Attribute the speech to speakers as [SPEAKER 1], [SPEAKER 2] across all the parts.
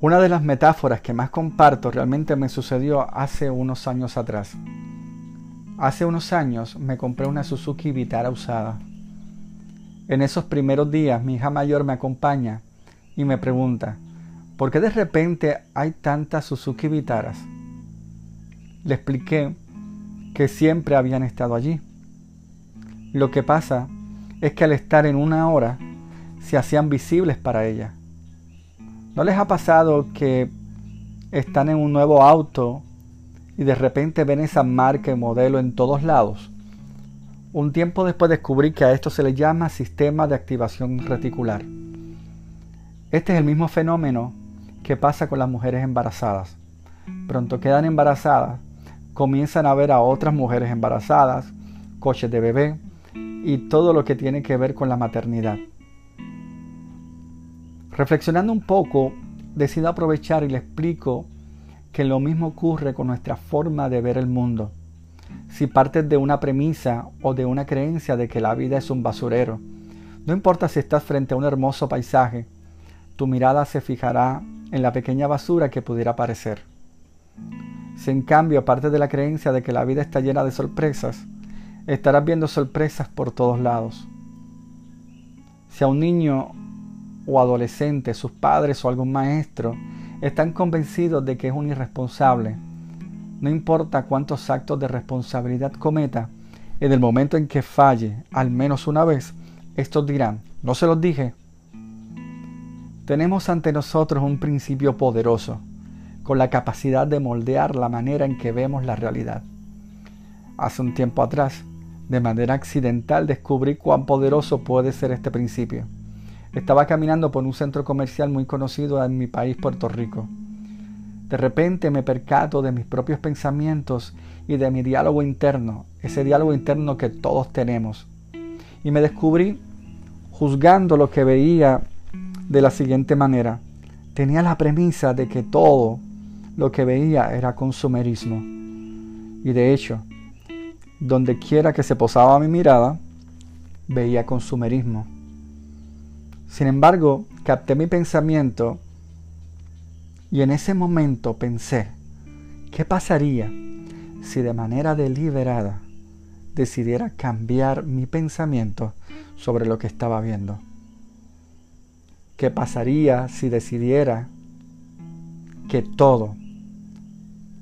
[SPEAKER 1] Una de las metáforas que más comparto realmente me sucedió hace unos años atrás. Hace unos años me compré una Suzuki Vitara usada. En esos primeros días mi hija mayor me acompaña y me pregunta, ¿por qué de repente hay tantas Suzuki Vitaras? Le expliqué que siempre habían estado allí. Lo que pasa es que al estar en una hora se hacían visibles para ella ¿No les ha pasado que están en un nuevo auto y de repente ven esa marca y modelo en todos lados? Un tiempo después descubrí que a esto se le llama sistema de activación reticular. Este es el mismo fenómeno que pasa con las mujeres embarazadas. Pronto quedan embarazadas, comienzan a ver a otras mujeres embarazadas, coches de bebé y todo lo que tiene que ver con la maternidad. Reflexionando un poco, decido aprovechar y le explico que lo mismo ocurre con nuestra forma de ver el mundo. Si partes de una premisa o de una creencia de que la vida es un basurero, no importa si estás frente a un hermoso paisaje, tu mirada se fijará en la pequeña basura que pudiera aparecer. Si en cambio partes de la creencia de que la vida está llena de sorpresas, estarás viendo sorpresas por todos lados. Si a un niño o adolescente, sus padres o algún maestro están convencidos de que es un irresponsable, no importa cuántos actos de responsabilidad cometa, en el momento en que falle al menos una vez, estos dirán, no se los dije. Tenemos ante nosotros un principio poderoso, con la capacidad de moldear la manera en que vemos la realidad. Hace un tiempo atrás, de manera accidental descubrí cuán poderoso puede ser este principio. Estaba caminando por un centro comercial muy conocido en mi país, Puerto Rico. De repente me percato de mis propios pensamientos y de mi diálogo interno, ese diálogo interno que todos tenemos. Y me descubrí juzgando lo que veía de la siguiente manera. Tenía la premisa de que todo lo que veía era consumerismo. Y de hecho, donde quiera que se posaba mi mirada, veía consumerismo. Sin embargo, capté mi pensamiento y en ese momento pensé, ¿qué pasaría si de manera deliberada decidiera cambiar mi pensamiento sobre lo que estaba viendo? ¿Qué pasaría si decidiera que todo,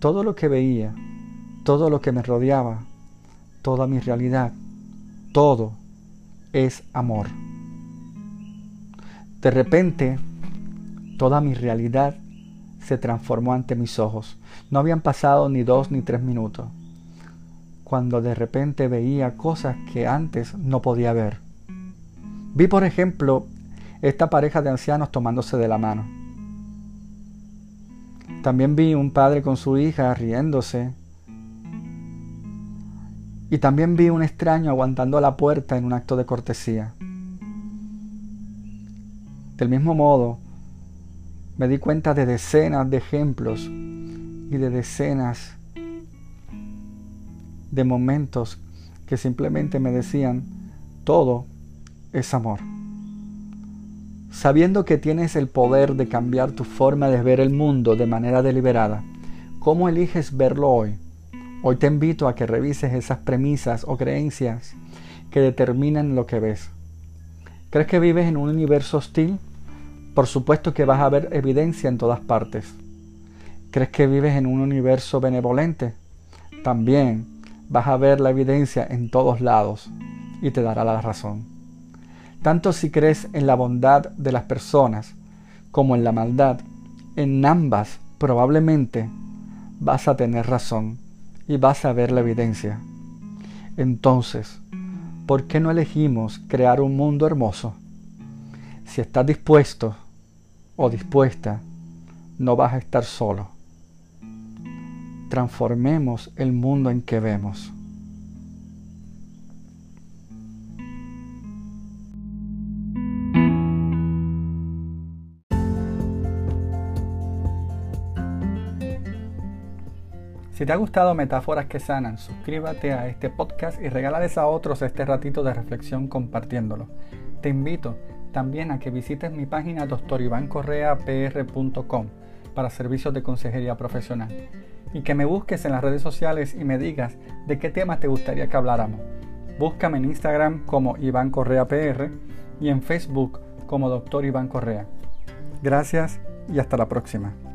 [SPEAKER 1] todo lo que veía, todo lo que me rodeaba, toda mi realidad, todo es amor? De repente, toda mi realidad se transformó ante mis ojos. No habían pasado ni dos ni tres minutos, cuando de repente veía cosas que antes no podía ver. Vi, por ejemplo, esta pareja de ancianos tomándose de la mano. También vi un padre con su hija riéndose. Y también vi un extraño aguantando la puerta en un acto de cortesía. Del mismo modo, me di cuenta de decenas de ejemplos y de decenas de momentos que simplemente me decían, todo es amor. Sabiendo que tienes el poder de cambiar tu forma de ver el mundo de manera deliberada, ¿cómo eliges verlo hoy? Hoy te invito a que revises esas premisas o creencias que determinan lo que ves. ¿Crees que vives en un universo hostil? Por supuesto que vas a ver evidencia en todas partes. ¿Crees que vives en un universo benevolente? También vas a ver la evidencia en todos lados y te dará la razón. Tanto si crees en la bondad de las personas como en la maldad, en ambas probablemente vas a tener razón y vas a ver la evidencia. Entonces, ¿por qué no elegimos crear un mundo hermoso? Si estás dispuesto o dispuesta, no vas a estar solo. Transformemos el mundo en que vemos. Si te ha gustado Metáforas que Sanan, suscríbete a este podcast y regálales a otros este ratito de reflexión compartiéndolo. Te invito también a que visites mi página doctorivancorreapr.com para servicios de consejería profesional y que me busques en las redes sociales y me digas de qué temas te gustaría que habláramos. Búscame en Instagram como Iván Correa PR y en Facebook como Doctor Iván Correa. Gracias y hasta la próxima.